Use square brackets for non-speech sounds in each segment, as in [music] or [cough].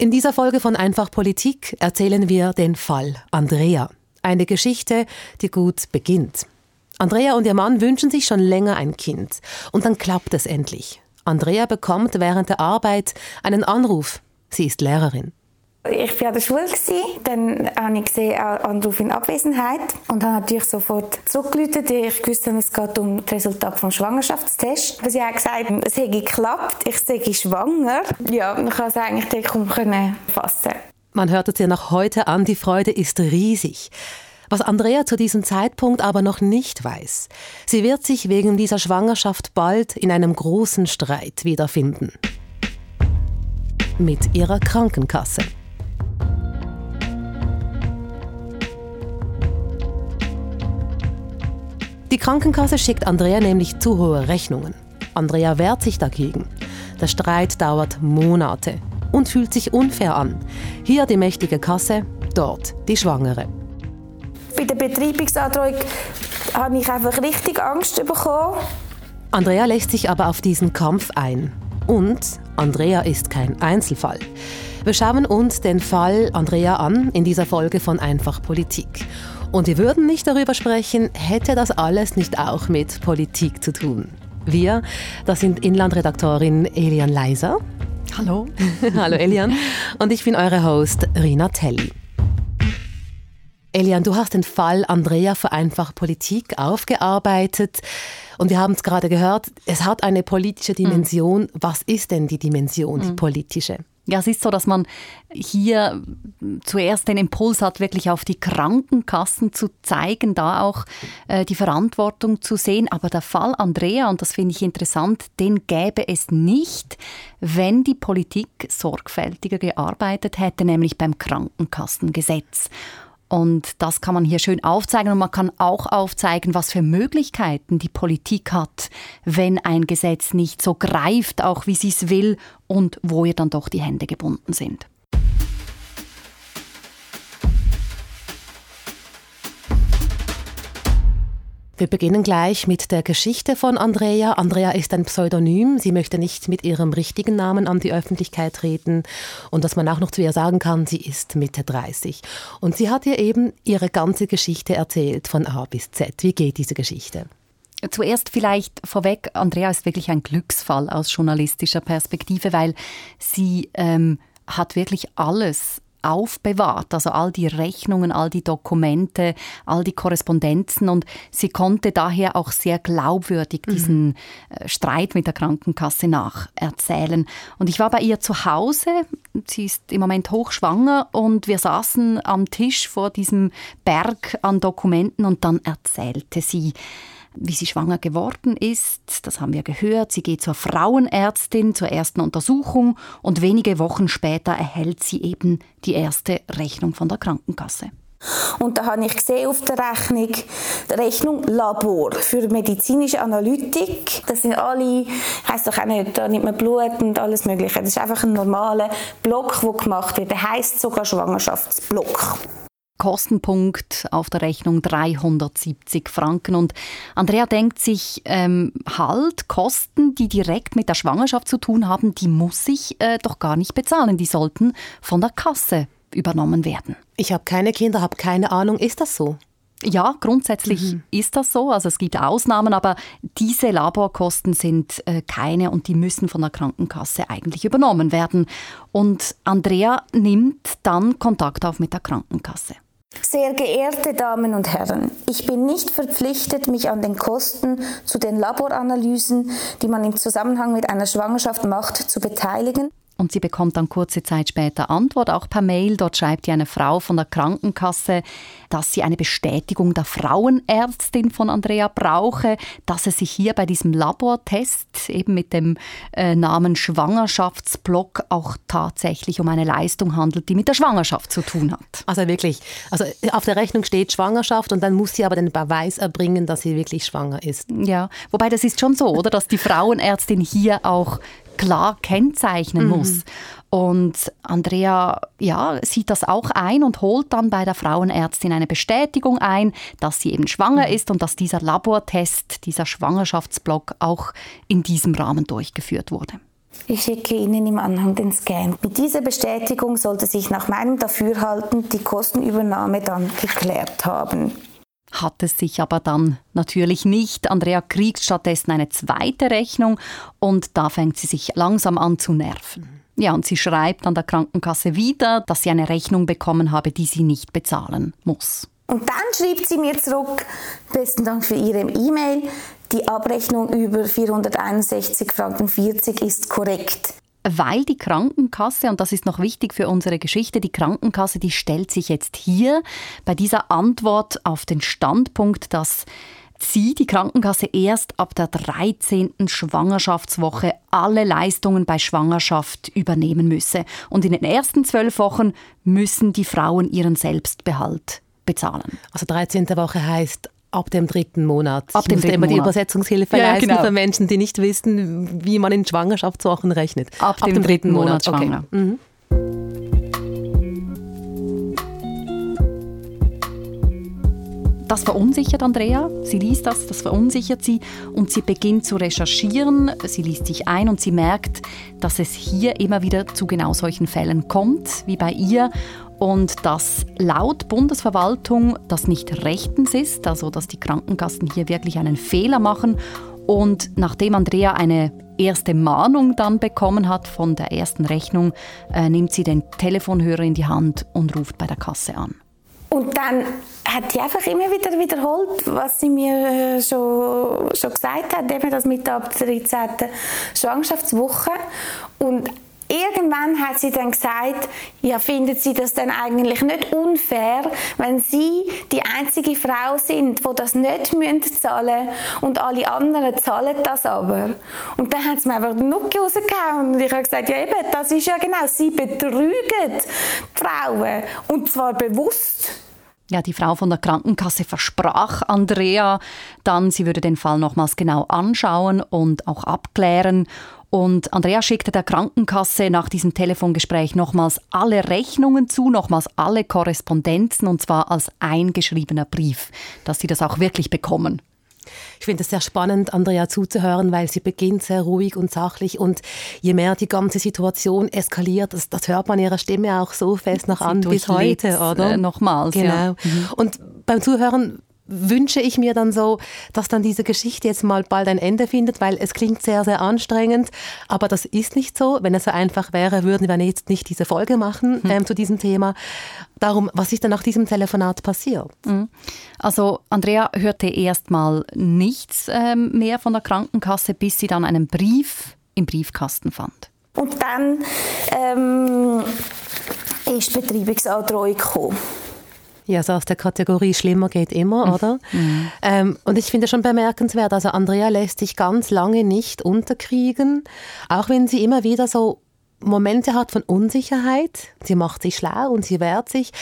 In dieser Folge von Einfach Politik erzählen wir den Fall Andrea. Eine Geschichte, die gut beginnt. Andrea und ihr Mann wünschen sich schon länger ein Kind. Und dann klappt es endlich. Andrea bekommt während der Arbeit einen Anruf. Sie ist Lehrerin. Ich war an der Schule, dann habe ich gesehen, Anruf in Abwesenheit und habe natürlich sofort zurückgerufen. Ich wusste, es geht um das Resultat des Schwangerschaftstests. Sie hat gesagt, es hätte geklappt, ich sei schwanger. Ja, man kann es eigentlich kaum fassen. Man hört es ihr noch heute an, die Freude ist riesig. Was Andrea zu diesem Zeitpunkt aber noch nicht weiß, sie wird sich wegen dieser Schwangerschaft bald in einem großen Streit wiederfinden. Mit ihrer Krankenkasse. Die Krankenkasse schickt Andrea nämlich zu hohe Rechnungen. Andrea wehrt sich dagegen. Der Streit dauert Monate und fühlt sich unfair an. Hier die mächtige Kasse, dort die Schwangere. Bei der Betreibungsandrohung habe ich einfach richtig Angst bekommen. Andrea lässt sich aber auf diesen Kampf ein. Und Andrea ist kein Einzelfall. Wir schauen uns den Fall Andrea an in dieser Folge von Einfach Politik. Und wir würden nicht darüber sprechen, hätte das alles nicht auch mit Politik zu tun. Wir, das sind Inlandredaktorin Elian Leiser. Hallo. [laughs] Hallo Elian. Und ich bin eure Host Rina Telli. Elian, du hast den Fall Andrea für einfach Politik aufgearbeitet. Und wir haben es gerade gehört, es hat eine politische Dimension. Mhm. Was ist denn die Dimension, die mhm. politische? Ja, es ist so, dass man hier zuerst den Impuls hat, wirklich auf die Krankenkassen zu zeigen, da auch äh, die Verantwortung zu sehen. Aber der Fall Andrea, und das finde ich interessant, den gäbe es nicht, wenn die Politik sorgfältiger gearbeitet hätte, nämlich beim Krankenkassengesetz. Und das kann man hier schön aufzeigen und man kann auch aufzeigen, was für Möglichkeiten die Politik hat, wenn ein Gesetz nicht so greift, auch wie sie es will und wo ihr dann doch die Hände gebunden sind. Wir beginnen gleich mit der Geschichte von Andrea. Andrea ist ein Pseudonym. Sie möchte nicht mit ihrem richtigen Namen an die Öffentlichkeit treten. Und dass man auch noch zu ihr sagen kann, sie ist Mitte 30. Und sie hat ihr eben ihre ganze Geschichte erzählt, von A bis Z. Wie geht diese Geschichte? Zuerst vielleicht vorweg, Andrea ist wirklich ein Glücksfall aus journalistischer Perspektive, weil sie ähm, hat wirklich alles aufbewahrt, also all die Rechnungen, all die Dokumente, all die Korrespondenzen und sie konnte daher auch sehr glaubwürdig mhm. diesen äh, Streit mit der Krankenkasse nacherzählen. Und ich war bei ihr zu Hause, sie ist im Moment hochschwanger und wir saßen am Tisch vor diesem Berg an Dokumenten und dann erzählte sie, wie sie schwanger geworden ist. Das haben wir gehört. Sie geht zur Frauenärztin zur ersten Untersuchung und wenige Wochen später erhält sie eben die erste Rechnung von der Krankenkasse. Und da habe ich gesehen auf der Rechnung, die Rechnung Labor für medizinische Analytik. Das sind alle, heisst doch auch nicht, da nimmt man Blut und alles Mögliche. Das ist einfach ein normaler Block, der gemacht wird. Der heisst sogar Schwangerschaftsblock. Kostenpunkt auf der Rechnung 370 Franken. Und Andrea denkt sich, ähm, halt, Kosten, die direkt mit der Schwangerschaft zu tun haben, die muss ich äh, doch gar nicht bezahlen. Die sollten von der Kasse übernommen werden. Ich habe keine Kinder, habe keine Ahnung. Ist das so? Ja, grundsätzlich mhm. ist das so. Also es gibt Ausnahmen, aber diese Laborkosten sind äh, keine und die müssen von der Krankenkasse eigentlich übernommen werden. Und Andrea nimmt dann Kontakt auf mit der Krankenkasse. Sehr geehrte Damen und Herren, ich bin nicht verpflichtet, mich an den Kosten zu den Laboranalysen, die man im Zusammenhang mit einer Schwangerschaft macht, zu beteiligen. Und sie bekommt dann kurze Zeit später Antwort, auch per Mail. Dort schreibt ihr eine Frau von der Krankenkasse, dass sie eine Bestätigung der Frauenärztin von Andrea brauche, dass es sich hier bei diesem Labortest eben mit dem äh, Namen Schwangerschaftsblock auch tatsächlich um eine Leistung handelt, die mit der Schwangerschaft zu tun hat. Also wirklich, also auf der Rechnung steht Schwangerschaft und dann muss sie aber den Beweis erbringen, dass sie wirklich schwanger ist. Ja, wobei das ist schon so, oder, dass die Frauenärztin hier auch klar kennzeichnen mhm. muss. Und Andrea ja, sieht das auch ein und holt dann bei der Frauenärztin eine Bestätigung ein, dass sie eben schwanger mhm. ist und dass dieser Labortest, dieser Schwangerschaftsblock auch in diesem Rahmen durchgeführt wurde. Ich schicke Ihnen im Anhang den Scan. Mit dieser Bestätigung sollte sich nach meinem Dafürhalten die Kostenübernahme dann geklärt haben. Hat es sich aber dann natürlich nicht. Andrea kriegt stattdessen eine zweite Rechnung und da fängt sie sich langsam an zu nerven. Ja, und sie schreibt an der Krankenkasse wieder, dass sie eine Rechnung bekommen habe, die sie nicht bezahlen muss. Und dann schreibt sie mir zurück, besten Dank für Ihre E-Mail, die Abrechnung über 461 Franken 40 ist korrekt weil die Krankenkasse, und das ist noch wichtig für unsere Geschichte, die Krankenkasse, die stellt sich jetzt hier bei dieser Antwort auf den Standpunkt, dass sie, die Krankenkasse, erst ab der 13. Schwangerschaftswoche alle Leistungen bei Schwangerschaft übernehmen müsse. Und in den ersten zwölf Wochen müssen die Frauen ihren Selbstbehalt bezahlen. Also 13. Woche heißt Ab dem dritten Monat. Ab dem dritten immer die Übersetzungshilfe ja, leisten genau. für Menschen, die nicht wissen, wie man in Schwangerschaftswochen rechnet. Ab, Ab dem, dem, dritten Monat, Monat schwanger. Okay. Mhm. Das verunsichert Andrea. Sie liest das, das verunsichert sie und sie beginnt zu recherchieren. Sie liest sich ein und sie merkt, dass es hier immer wieder zu genau solchen Fällen kommt, wie bei ihr und dass laut Bundesverwaltung das nicht rechtens ist, also dass die Krankenkassen hier wirklich einen Fehler machen. Und nachdem Andrea eine erste Mahnung dann bekommen hat von der ersten Rechnung, äh, nimmt sie den Telefonhörer in die Hand und ruft bei der Kasse an. Und dann hat sie einfach immer wieder wiederholt, was sie mir äh, schon, schon gesagt hat, eben das mit der 13. Schwangerschaftswoche. Und Irgendwann hat sie dann gesagt, ja, findet sie das dann eigentlich nicht unfair, wenn sie die einzige Frau sind, wo das nicht zahlen müssen und alle anderen zahlen das aber. Und dann hat sie mir einfach den Nucki rausgehauen und ich habe gesagt, ja eben, das ist ja genau, sie betrügen die Frauen und zwar bewusst. Ja, die Frau von der Krankenkasse versprach Andrea dann, sie würde den Fall nochmals genau anschauen und auch abklären. Und Andrea schickte der Krankenkasse nach diesem Telefongespräch nochmals alle Rechnungen zu, nochmals alle Korrespondenzen und zwar als eingeschriebener Brief, dass sie das auch wirklich bekommen. Ich finde es sehr spannend, Andrea zuzuhören, weil sie beginnt sehr ruhig und sachlich und je mehr die ganze Situation eskaliert, das, das hört man ihrer Stimme auch so fest noch sie an bis heute, oder? Äh, nochmals, genau. Ja. Mhm. Und beim Zuhören wünsche ich mir dann so, dass dann diese Geschichte jetzt mal bald ein Ende findet, weil es klingt sehr, sehr anstrengend. Aber das ist nicht so. Wenn es so einfach wäre, würden wir jetzt nicht diese Folge machen hm. ähm, zu diesem Thema. Darum, was ist denn nach diesem Telefonat passiert? Mhm. Also Andrea hörte erst mal nichts ähm, mehr von der Krankenkasse, bis sie dann einen Brief im Briefkasten fand. Und dann ähm, ist Betreibungsandrohung gekommen. Ja, so aus der Kategorie schlimmer geht immer, mhm. oder? Mhm. Ähm, und ich finde schon bemerkenswert, also Andrea lässt sich ganz lange nicht unterkriegen, auch wenn sie immer wieder so Momente hat von Unsicherheit. Sie macht sich schlau und sie wehrt sich.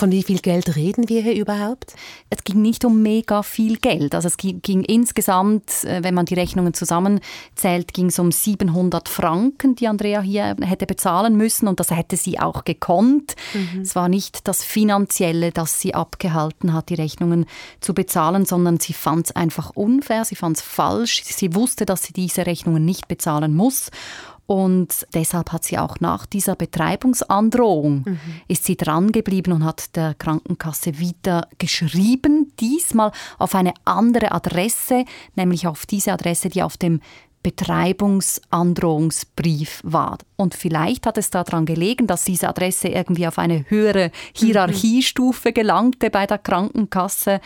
Von wie viel Geld reden wir hier überhaupt? Es ging nicht um mega viel Geld. Also es ging, ging insgesamt, äh, wenn man die Rechnungen zusammenzählt, ging es um 700 Franken, die Andrea hier hätte bezahlen müssen und das hätte sie auch gekonnt. Mhm. Es war nicht das Finanzielle, das sie abgehalten hat, die Rechnungen zu bezahlen, sondern sie fand es einfach unfair, sie fand es falsch. Sie wusste, dass sie diese Rechnungen nicht bezahlen muss und deshalb hat sie auch nach dieser Betreibungsandrohung mhm. ist sie dran geblieben und hat der Krankenkasse wieder geschrieben, diesmal auf eine andere Adresse, nämlich auf diese Adresse, die auf dem Betreibungsandrohungsbrief war. Und vielleicht hat es daran gelegen, dass diese Adresse irgendwie auf eine höhere Hierarchiestufe gelangte bei der Krankenkasse.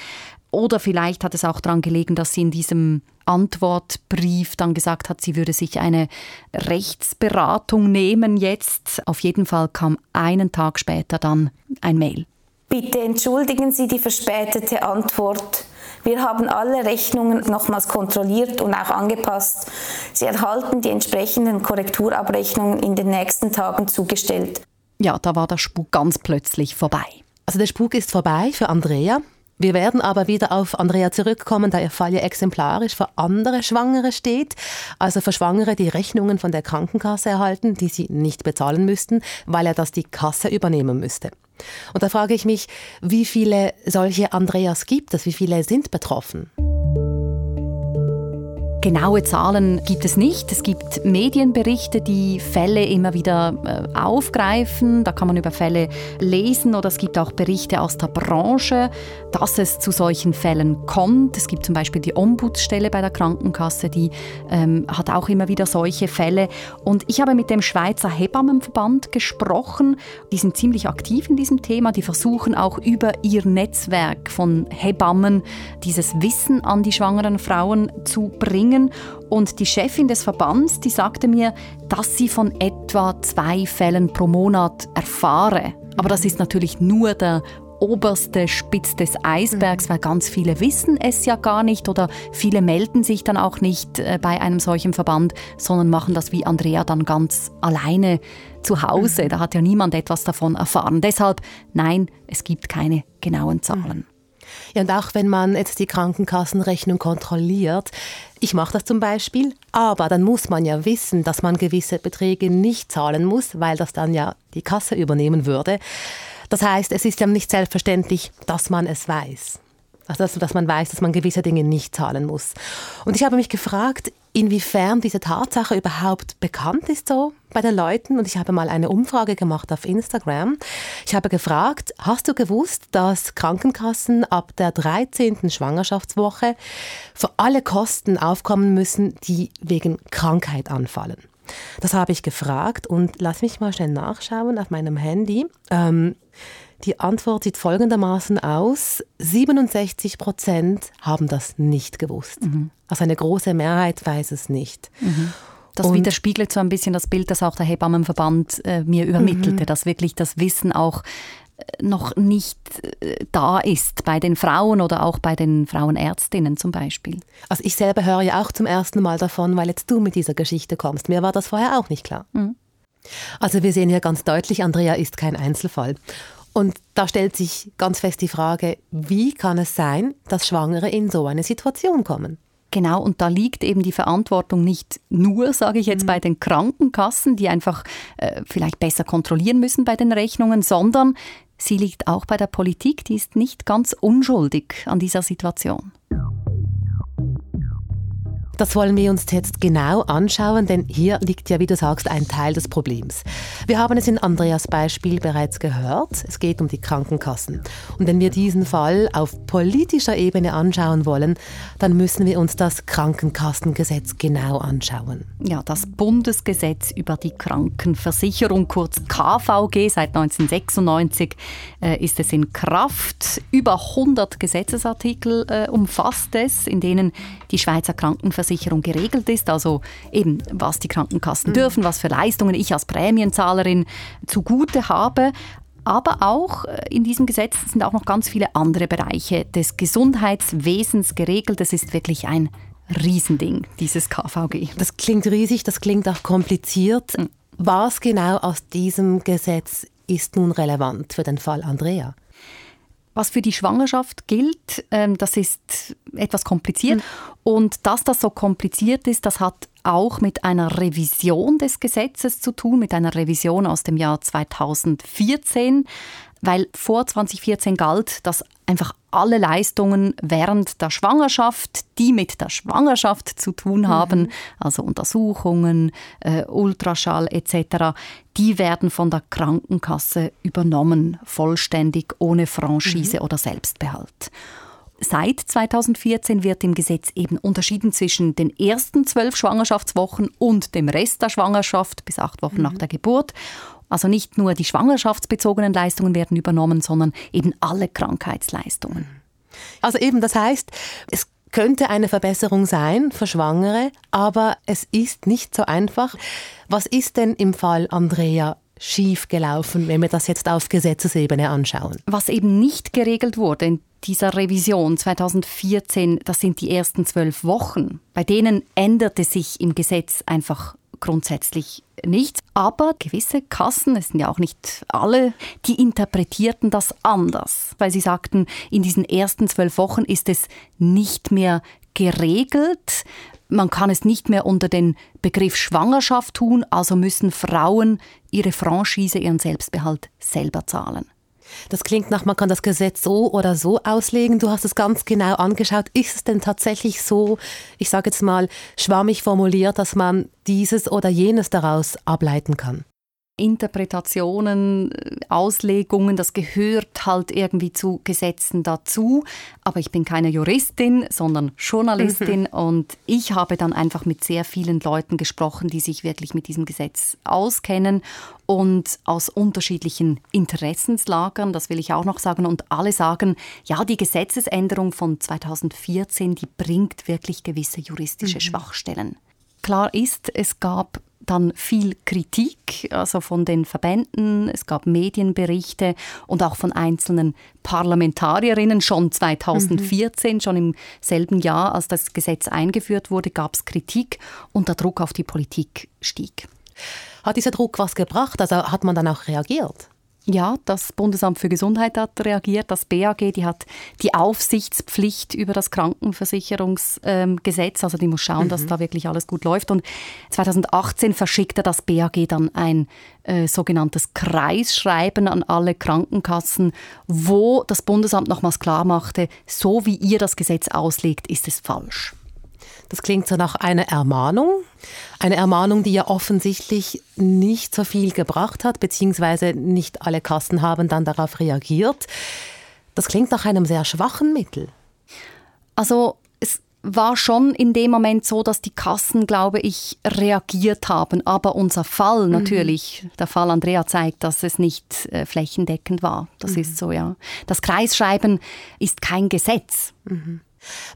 Oder vielleicht hat es auch daran gelegen, dass sie in diesem Antwortbrief dann gesagt hat, sie würde sich eine Rechtsberatung nehmen jetzt. Auf jeden Fall kam einen Tag später dann ein Mail. Bitte entschuldigen Sie die verspätete Antwort. Wir haben alle Rechnungen nochmals kontrolliert und auch angepasst. Sie erhalten die entsprechenden Korrekturabrechnungen in den nächsten Tagen zugestellt. Ja, da war der Spuk ganz plötzlich vorbei. Also der Spuk ist vorbei für Andrea. Wir werden aber wieder auf Andrea zurückkommen, da ihr Fall ja exemplarisch für andere Schwangere steht. Also für Schwangere, die Rechnungen von der Krankenkasse erhalten, die sie nicht bezahlen müssten, weil er das die Kasse übernehmen müsste. Und da frage ich mich, wie viele solche Andreas gibt es? Wie viele sind betroffen? Genaue Zahlen gibt es nicht. Es gibt Medienberichte, die Fälle immer wieder äh, aufgreifen. Da kann man über Fälle lesen oder es gibt auch Berichte aus der Branche, dass es zu solchen Fällen kommt. Es gibt zum Beispiel die Ombudsstelle bei der Krankenkasse, die ähm, hat auch immer wieder solche Fälle. Und ich habe mit dem Schweizer Hebammenverband gesprochen. Die sind ziemlich aktiv in diesem Thema. Die versuchen auch über ihr Netzwerk von Hebammen dieses Wissen an die schwangeren Frauen zu bringen bringen. Und die Chefin des Verbands, die sagte mir, dass sie von etwa zwei Fällen pro Monat erfahre. Aber das ist natürlich nur der oberste Spitz des Eisbergs, mhm. weil ganz viele wissen es ja gar nicht oder viele melden sich dann auch nicht äh, bei einem solchen Verband, sondern machen das wie Andrea dann ganz alleine zu Hause. Mhm. Da hat ja niemand etwas davon erfahren. Deshalb, nein, es gibt keine genauen Zahlen. Ja, und auch wenn man jetzt die Krankenkassenrechnung kontrolliert, ich mache das zum Beispiel, aber dann muss man ja wissen, dass man gewisse Beträge nicht zahlen muss, weil das dann ja die Kasse übernehmen würde. Das heißt, es ist ja nicht selbstverständlich, dass man es weiß. Also, dass man weiß, dass man gewisse Dinge nicht zahlen muss. Und ich habe mich gefragt, inwiefern diese Tatsache überhaupt bekannt ist so bei den Leuten. Und ich habe mal eine Umfrage gemacht auf Instagram. Ich habe gefragt, hast du gewusst, dass Krankenkassen ab der 13. Schwangerschaftswoche für alle Kosten aufkommen müssen, die wegen Krankheit anfallen? Das habe ich gefragt und lass mich mal schnell nachschauen auf meinem Handy. Ähm, die Antwort sieht folgendermaßen aus. 67 Prozent haben das nicht gewusst. Mhm. Also eine große Mehrheit weiß es nicht. Mhm. Das und widerspiegelt so ein bisschen das Bild, das auch der Hebammenverband äh, mir übermittelte, mhm. dass wirklich das Wissen auch äh, noch nicht äh, da ist bei den Frauen oder auch bei den Frauenärztinnen zum Beispiel. Also ich selber höre ja auch zum ersten Mal davon, weil jetzt du mit dieser Geschichte kommst. Mir war das vorher auch nicht klar. Mhm. Also wir sehen hier ganz deutlich, Andrea ist kein Einzelfall. Und da stellt sich ganz fest die Frage, wie kann es sein, dass Schwangere in so eine Situation kommen? Genau, und da liegt eben die Verantwortung nicht nur, sage ich jetzt, mhm. bei den Krankenkassen, die einfach äh, vielleicht besser kontrollieren müssen bei den Rechnungen, sondern sie liegt auch bei der Politik, die ist nicht ganz unschuldig an dieser Situation. Das wollen wir uns jetzt genau anschauen, denn hier liegt ja, wie du sagst, ein Teil des Problems. Wir haben es in Andreas Beispiel bereits gehört. Es geht um die Krankenkassen. Und wenn wir diesen Fall auf politischer Ebene anschauen wollen, dann müssen wir uns das Krankenkassengesetz genau anschauen. Ja, das Bundesgesetz über die Krankenversicherung, kurz KVG, seit 1996 äh, ist es in Kraft. Über 100 Gesetzesartikel äh, umfasst es, in denen die Schweizer Krankenversicherung Krankenversicherung geregelt ist, also eben was die Krankenkassen mhm. dürfen, was für Leistungen ich als Prämienzahlerin zugute habe. Aber auch äh, in diesem Gesetz sind auch noch ganz viele andere Bereiche des Gesundheitswesens geregelt. Das ist wirklich ein Riesending, dieses KVG. Das klingt riesig, das klingt auch kompliziert. Mhm. Was genau aus diesem Gesetz ist nun relevant für den Fall Andrea? Was für die Schwangerschaft gilt, ähm, das ist etwas kompliziert. Mhm. Und dass das so kompliziert ist, das hat auch mit einer Revision des Gesetzes zu tun, mit einer Revision aus dem Jahr 2014 weil vor 2014 galt, dass einfach alle Leistungen während der Schwangerschaft, die mit der Schwangerschaft zu tun mhm. haben, mhm. also Untersuchungen, äh, Ultraschall etc., die werden von der Krankenkasse übernommen, vollständig ohne Franchise mhm. oder Selbstbehalt. Seit 2014 wird im Gesetz eben unterschieden zwischen den ersten zwölf Schwangerschaftswochen und dem Rest der Schwangerschaft bis acht Wochen mhm. nach der Geburt. Also nicht nur die schwangerschaftsbezogenen Leistungen werden übernommen, sondern eben alle Krankheitsleistungen. Also eben, das heißt, es könnte eine Verbesserung sein für Schwangere, aber es ist nicht so einfach. Was ist denn im Fall Andrea schief gelaufen, wenn wir das jetzt auf Gesetzesebene anschauen? Was eben nicht geregelt wurde in dieser Revision 2014, das sind die ersten zwölf Wochen. Bei denen änderte sich im Gesetz einfach grundsätzlich nichts. Aber gewisse Kassen, es sind ja auch nicht alle, die interpretierten das anders, weil sie sagten, in diesen ersten zwölf Wochen ist es nicht mehr geregelt. Man kann es nicht mehr unter den Begriff Schwangerschaft tun, also müssen Frauen ihre Franchise, ihren Selbstbehalt selber zahlen. Das klingt nach, man kann das Gesetz so oder so auslegen. Du hast es ganz genau angeschaut. Ist es denn tatsächlich so, ich sage jetzt mal, schwammig formuliert, dass man dieses oder jenes daraus ableiten kann? Interpretationen, äh, Auslegungen, das gehört halt irgendwie zu Gesetzen dazu. Aber ich bin keine Juristin, sondern Journalistin mhm. und ich habe dann einfach mit sehr vielen Leuten gesprochen, die sich wirklich mit diesem Gesetz auskennen und aus unterschiedlichen Interessenslagern, das will ich auch noch sagen. Und alle sagen, ja, die Gesetzesänderung von 2014, die bringt wirklich gewisse juristische mhm. Schwachstellen. Klar ist, es gab dann viel Kritik, also von den Verbänden, es gab Medienberichte und auch von einzelnen Parlamentarierinnen schon 2014, mhm. schon im selben Jahr, als das Gesetz eingeführt wurde, gab es Kritik und der Druck auf die Politik stieg. Hat dieser Druck was gebracht? Also hat man dann auch reagiert? Ja, das Bundesamt für Gesundheit hat reagiert. Das BAG, die hat die Aufsichtspflicht über das Krankenversicherungsgesetz. Ähm, also die muss schauen, mhm. dass da wirklich alles gut läuft. Und 2018 verschickte das BAG dann ein äh, sogenanntes Kreisschreiben an alle Krankenkassen, wo das Bundesamt nochmals klar machte, so wie ihr das Gesetz auslegt, ist es falsch. Das klingt so nach einer Ermahnung. Eine Ermahnung, die ja offensichtlich nicht so viel gebracht hat, beziehungsweise nicht alle Kassen haben dann darauf reagiert. Das klingt nach einem sehr schwachen Mittel. Also es war schon in dem Moment so, dass die Kassen, glaube ich, reagiert haben. Aber unser Fall mhm. natürlich, mhm. der Fall Andrea zeigt, dass es nicht äh, flächendeckend war. Das mhm. ist so, ja. Das Kreisschreiben ist kein Gesetz. Mhm.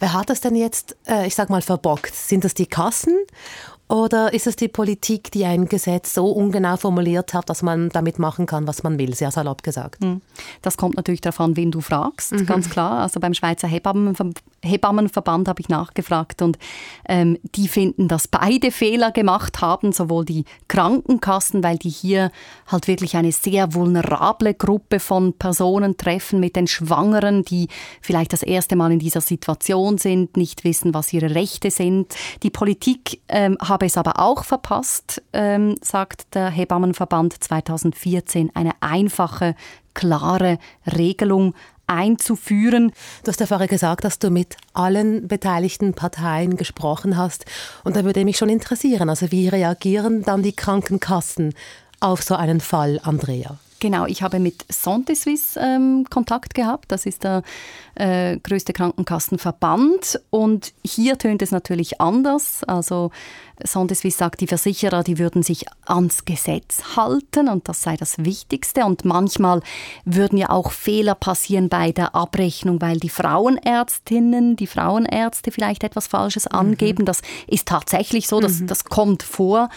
Wer hat das denn jetzt, äh, ich sag mal, verbockt? Sind das die Kassen oder ist es die Politik, die ein Gesetz so ungenau formuliert hat, dass man damit machen kann, was man will, sehr salopp gesagt? Hm. Das kommt natürlich davon, wen du fragst, mhm. ganz klar. Also beim Schweizer Hebammenver Hebammenverband habe ich nachgefragt und ähm, die finden, dass beide Fehler gemacht haben, sowohl die Krankenkassen, weil die hier halt wirklich eine sehr vulnerable Gruppe von Personen treffen mit den Schwangeren, die vielleicht das erste Mal in dieser Situation sind, nicht wissen, was ihre Rechte sind. Die Politik ähm, habe es aber auch verpasst, ähm, sagt der Hebammenverband 2014, eine einfache, klare Regelung einzuführen. Du hast ja vorher gesagt, dass du mit allen beteiligten Parteien gesprochen hast. Und da würde mich schon interessieren, also wie reagieren dann die Krankenkassen auf so einen Fall, Andrea? Genau, ich habe mit Santé Suisse ähm, Kontakt gehabt. Das ist der äh, größte Krankenkassenverband. Und hier tönt es natürlich anders. Also Santé Suisse sagt, die Versicherer, die würden sich ans Gesetz halten und das sei das Wichtigste. Und manchmal würden ja auch Fehler passieren bei der Abrechnung, weil die Frauenärztinnen, die Frauenärzte vielleicht etwas Falsches mhm. angeben. Mhm. Das ist tatsächlich so, das, mhm. das kommt vor.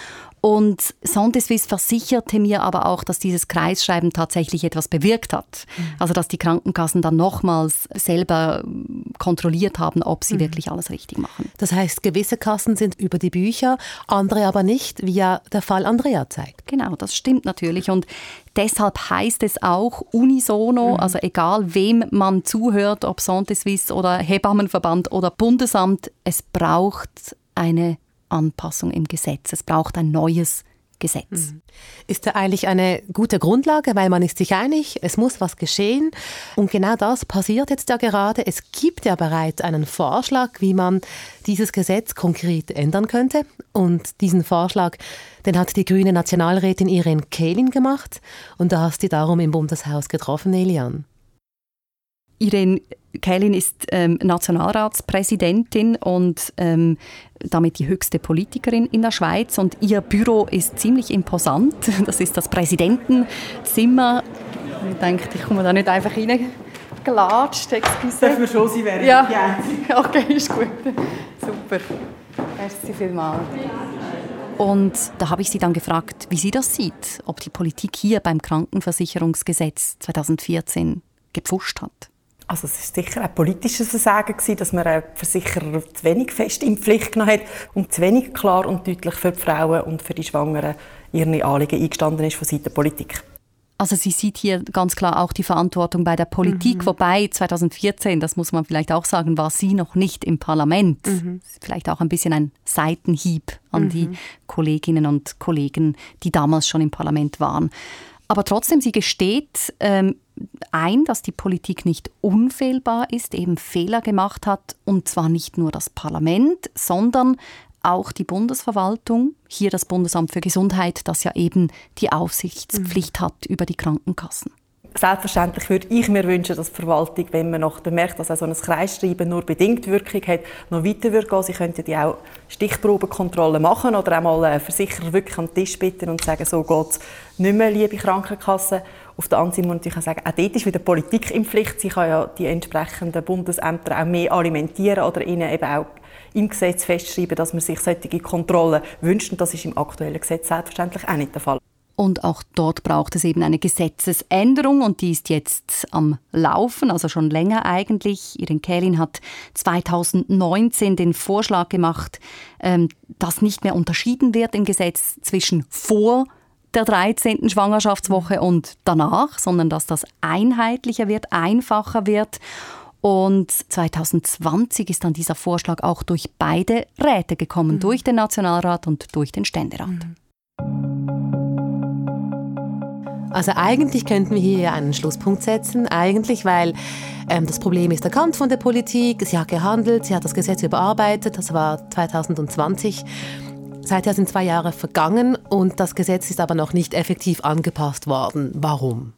Und Santé versicherte mir aber auch, dass dieses Kreisschreiben tatsächlich etwas bewirkt hat. Mhm. Also dass die Krankenkassen dann nochmals selber kontrolliert haben, ob sie mhm. wirklich alles richtig machen. Das heißt, gewisse Kassen sind über die Bücher, andere aber nicht, wie ja der Fall Andrea zeigt. Genau, das stimmt natürlich. Und deshalb heißt es auch unisono, mhm. also egal wem man zuhört, ob Santé oder Hebammenverband oder Bundesamt, es braucht eine Anpassung im Gesetz. Es braucht ein neues Gesetz. Mhm. Ist da eigentlich eine gute Grundlage, weil man ist sich einig, es muss was geschehen. Und genau das passiert jetzt ja gerade. Es gibt ja bereits einen Vorschlag, wie man dieses Gesetz konkret ändern könnte. Und diesen Vorschlag, den hat die grüne Nationalrätin Irene Kehlin gemacht. Und da hast du darum im Bundeshaus getroffen, Elian. Irene Kählin ist ähm, Nationalratspräsidentin und ähm, damit die höchste Politikerin in der Schweiz. Und ihr Büro ist ziemlich imposant. [laughs] Das ist das Präsidentenzimmer. Ich denke, ich komme da nicht einfach reingelatscht. Excuse. Dürfen wir schon sein werden? Ja. ja. [laughs] Okay, ist gut. Super. Merci vielmals. Und da habe ich sie dann gefragt, wie sie das sieht, ob die Politik hier beim Krankenversicherungsgesetz 2014 gepfuscht hat. Also es ist sicher ein politisches Versagen gewesen, dass man einen Versicherer zu wenig fest in Pflicht genommen hat und zu wenig klar und deutlich für die Frauen und für die Schwangeren ihre Anliegen eingestanden ist von Seiten der Politik. Also sie sieht hier ganz klar auch die Verantwortung bei der Politik, mhm. wobei 2014, das muss man vielleicht auch sagen, war sie noch nicht im Parlament. Mhm. Vielleicht auch ein bisschen ein Seitenhieb an mhm. die Kolleginnen und Kollegen, die damals schon im Parlament waren. Aber trotzdem, sie gesteht ähm, ein, dass die Politik nicht unfehlbar ist, eben Fehler gemacht hat. Und zwar nicht nur das Parlament, sondern auch die Bundesverwaltung, hier das Bundesamt für Gesundheit, das ja eben die Aufsichtspflicht mhm. hat über die Krankenkassen. Selbstverständlich würde ich mir wünschen, dass die Verwaltung, wenn man noch merkt, dass so ein Kreisschreiben nur bedingt Wirkung hat, noch weiter würde gehen. Sie könnten ja auch Stichprobenkontrollen machen oder einmal einen Versicherer wirklich an den Tisch bitten und sagen, so geht es nicht mehr, liebe Krankenkasse. Auf der anderen Seite muss man natürlich auch sagen, auch dort ist wieder Politik in Pflicht. Sie kann ja die entsprechenden Bundesämter auch mehr alimentieren oder ihnen eben auch im Gesetz festschreiben, dass man sich solche Kontrollen wünscht. Und das ist im aktuellen Gesetz selbstverständlich auch nicht der Fall. Und auch dort braucht es eben eine Gesetzesänderung und die ist jetzt am Laufen, also schon länger eigentlich. Irin Kählin hat 2019 den Vorschlag gemacht, ähm, dass nicht mehr unterschieden wird im Gesetz zwischen vor der 13. Schwangerschaftswoche und danach, sondern dass das einheitlicher wird, einfacher wird. Und 2020 ist dann dieser Vorschlag auch durch beide Räte gekommen, mhm. durch den Nationalrat und durch den Ständerat. Mhm. Also eigentlich könnten wir hier einen Schlusspunkt setzen. Eigentlich, weil ähm, das Problem ist erkannt von der Politik. Sie hat gehandelt, sie hat das Gesetz überarbeitet. Das war 2020. Seither sind zwei Jahre vergangen und das Gesetz ist aber noch nicht effektiv angepasst worden. Warum?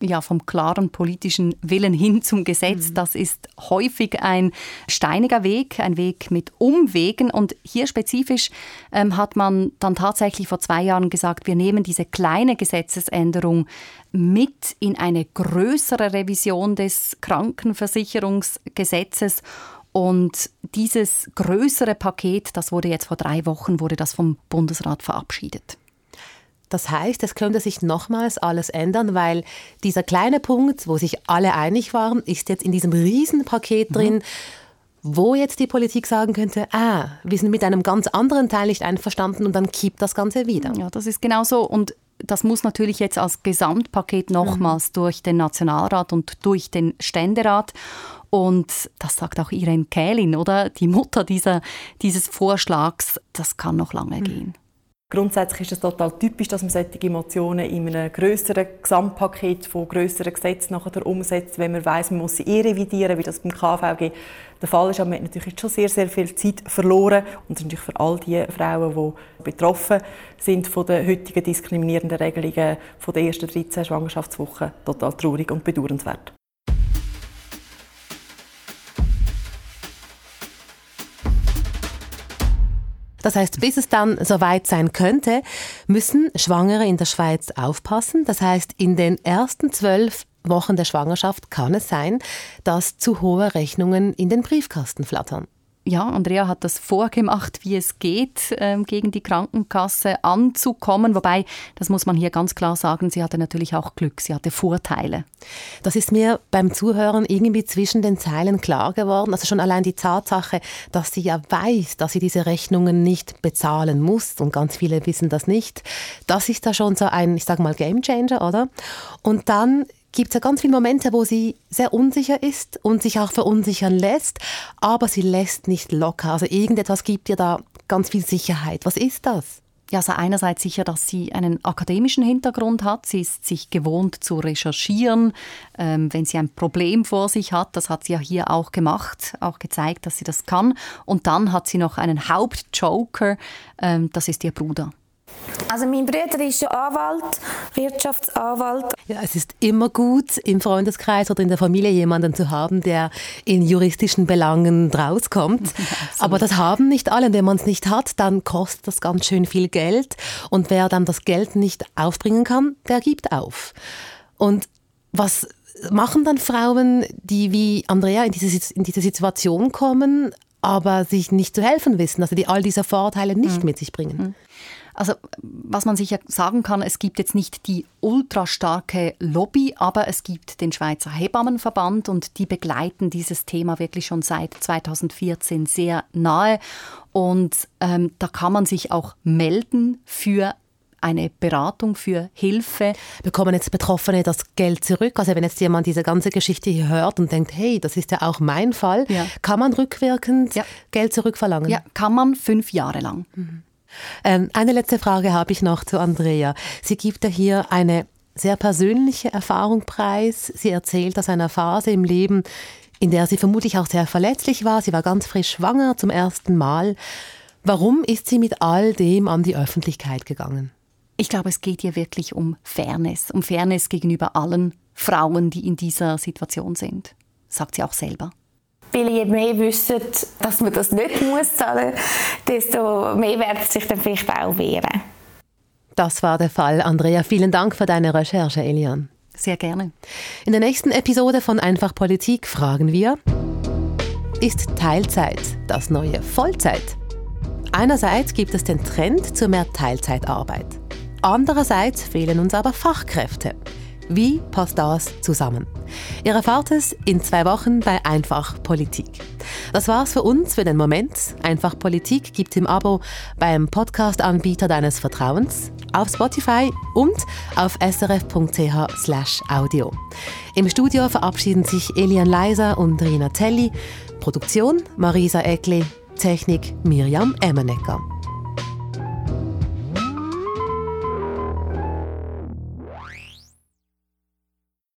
Ja, vom klaren politischen Willen hin zum Gesetz. Mhm. Das ist häufig ein steiniger Weg, ein Weg mit Umwegen. Und hier spezifisch ähm, hat man dann tatsächlich vor zwei Jahren gesagt, wir nehmen diese kleine Gesetzesänderung mit in eine größere Revision des Krankenversicherungsgesetzes. Und dieses größere Paket, das wurde jetzt vor drei Wochen, wurde das vom Bundesrat verabschiedet. Das heißt, es könnte sich nochmals alles ändern, weil dieser kleine Punkt, wo sich alle einig waren, ist jetzt in diesem Riesenpaket mhm. drin, wo jetzt die Politik sagen könnte, ah, wir sind mit einem ganz anderen Teil nicht einverstanden und dann kippt das Ganze wieder. Ja, das ist genau so. Und das muss natürlich jetzt als Gesamtpaket nochmals mhm. durch den Nationalrat und durch den Ständerat. Und das sagt auch Irene Kählin, oder? Die Mutter dieser, dieses Vorschlags, das kann noch lange mhm. gehen. Grundsätzlich ist es total typisch, dass man solche Emotionen in einem größeren Gesamtpaket von größeren Gesetzen nachher umsetzt, wenn man weiß, man muss sie eh revidieren, wie das beim KVG der Fall ist. Aber man hat natürlich schon sehr, sehr viel Zeit verloren und das ist natürlich für all die Frauen, die betroffen sind von den heutigen diskriminierenden Regelungen von der ersten 13 Schwangerschaftswochen, total traurig und bedauernswert. Das heißt, bis es dann soweit sein könnte, müssen Schwangere in der Schweiz aufpassen. Das heißt, in den ersten zwölf Wochen der Schwangerschaft kann es sein, dass zu hohe Rechnungen in den Briefkasten flattern ja, Andrea hat das vorgemacht, wie es geht, ähm, gegen die Krankenkasse anzukommen. Wobei, das muss man hier ganz klar sagen, sie hatte natürlich auch Glück, sie hatte Vorteile. Das ist mir beim Zuhören irgendwie zwischen den Zeilen klar geworden. Also schon allein die Tatsache, dass sie ja weiß, dass sie diese Rechnungen nicht bezahlen muss und ganz viele wissen das nicht. Das ist da schon so ein, ich sage mal, Gamechanger, oder? Und dann gibt es ja ganz viele Momente, wo sie sehr unsicher ist und sich auch verunsichern lässt, aber sie lässt nicht locker. Also irgendetwas gibt ihr da ganz viel Sicherheit. Was ist das? Ja, also einerseits sicher, dass sie einen akademischen Hintergrund hat. Sie ist sich gewohnt zu recherchieren, ähm, wenn sie ein Problem vor sich hat. Das hat sie ja hier auch gemacht, auch gezeigt, dass sie das kann. Und dann hat sie noch einen Hauptjoker, ähm, das ist ihr Bruder. Also mein Bruder ist Anwalt, Wirtschaftsanwalt. Ja, es ist immer gut, im Freundeskreis oder in der Familie jemanden zu haben, der in juristischen Belangen rauskommt. [laughs] Aber das haben nicht alle. Und wenn man es nicht hat, dann kostet das ganz schön viel Geld. Und wer dann das Geld nicht aufbringen kann, der gibt auf. Und was machen dann Frauen, die wie Andrea in diese, in diese Situation kommen, aber sich nicht zu helfen wissen, also die all diese Vorteile nicht mhm. mit sich bringen? Also was man sicher sagen kann, es gibt jetzt nicht die ultra starke Lobby, aber es gibt den Schweizer Hebammenverband und die begleiten dieses Thema wirklich schon seit 2014 sehr nahe. Und ähm, da kann man sich auch melden für eine Beratung für Hilfe. Bekommen jetzt Betroffene das Geld zurück? Also wenn jetzt jemand diese ganze Geschichte hier hört und denkt, hey, das ist ja auch mein Fall, ja. kann man rückwirkend ja. Geld zurückverlangen? Ja, kann man fünf Jahre lang. Mhm. Ähm, eine letzte Frage habe ich noch zu Andrea. Sie gibt ja hier eine sehr persönliche Erfahrung preis. Sie erzählt aus einer Phase im Leben, in der sie vermutlich auch sehr verletzlich war. Sie war ganz frisch schwanger zum ersten Mal. Warum ist sie mit all dem an die Öffentlichkeit gegangen? Ich glaube, es geht hier wirklich um Fairness, um Fairness gegenüber allen Frauen, die in dieser Situation sind, sagt sie auch selber. Weil je mehr wissen, dass man das nicht muss zahlen, desto mehr werden sie sich dann vielleicht auch wehren. Das war der Fall. Andrea, vielen Dank für deine Recherche, Elian. Sehr gerne. In der nächsten Episode von Einfach Politik fragen wir, ist Teilzeit das neue Vollzeit? Einerseits gibt es den Trend zu mehr Teilzeitarbeit. Andererseits fehlen uns aber Fachkräfte. Wie passt das zusammen? Ihr erfahrt es in zwei Wochen bei Einfach Politik. Das war's für uns für den Moment. Einfach Politik gibt im Abo beim Podcast-Anbieter deines Vertrauens, auf Spotify und auf srf.ch/audio. Im Studio verabschieden sich Elian Leiser und Rina Telli. Produktion Marisa Eckli. Technik Mirjam Emmenecker.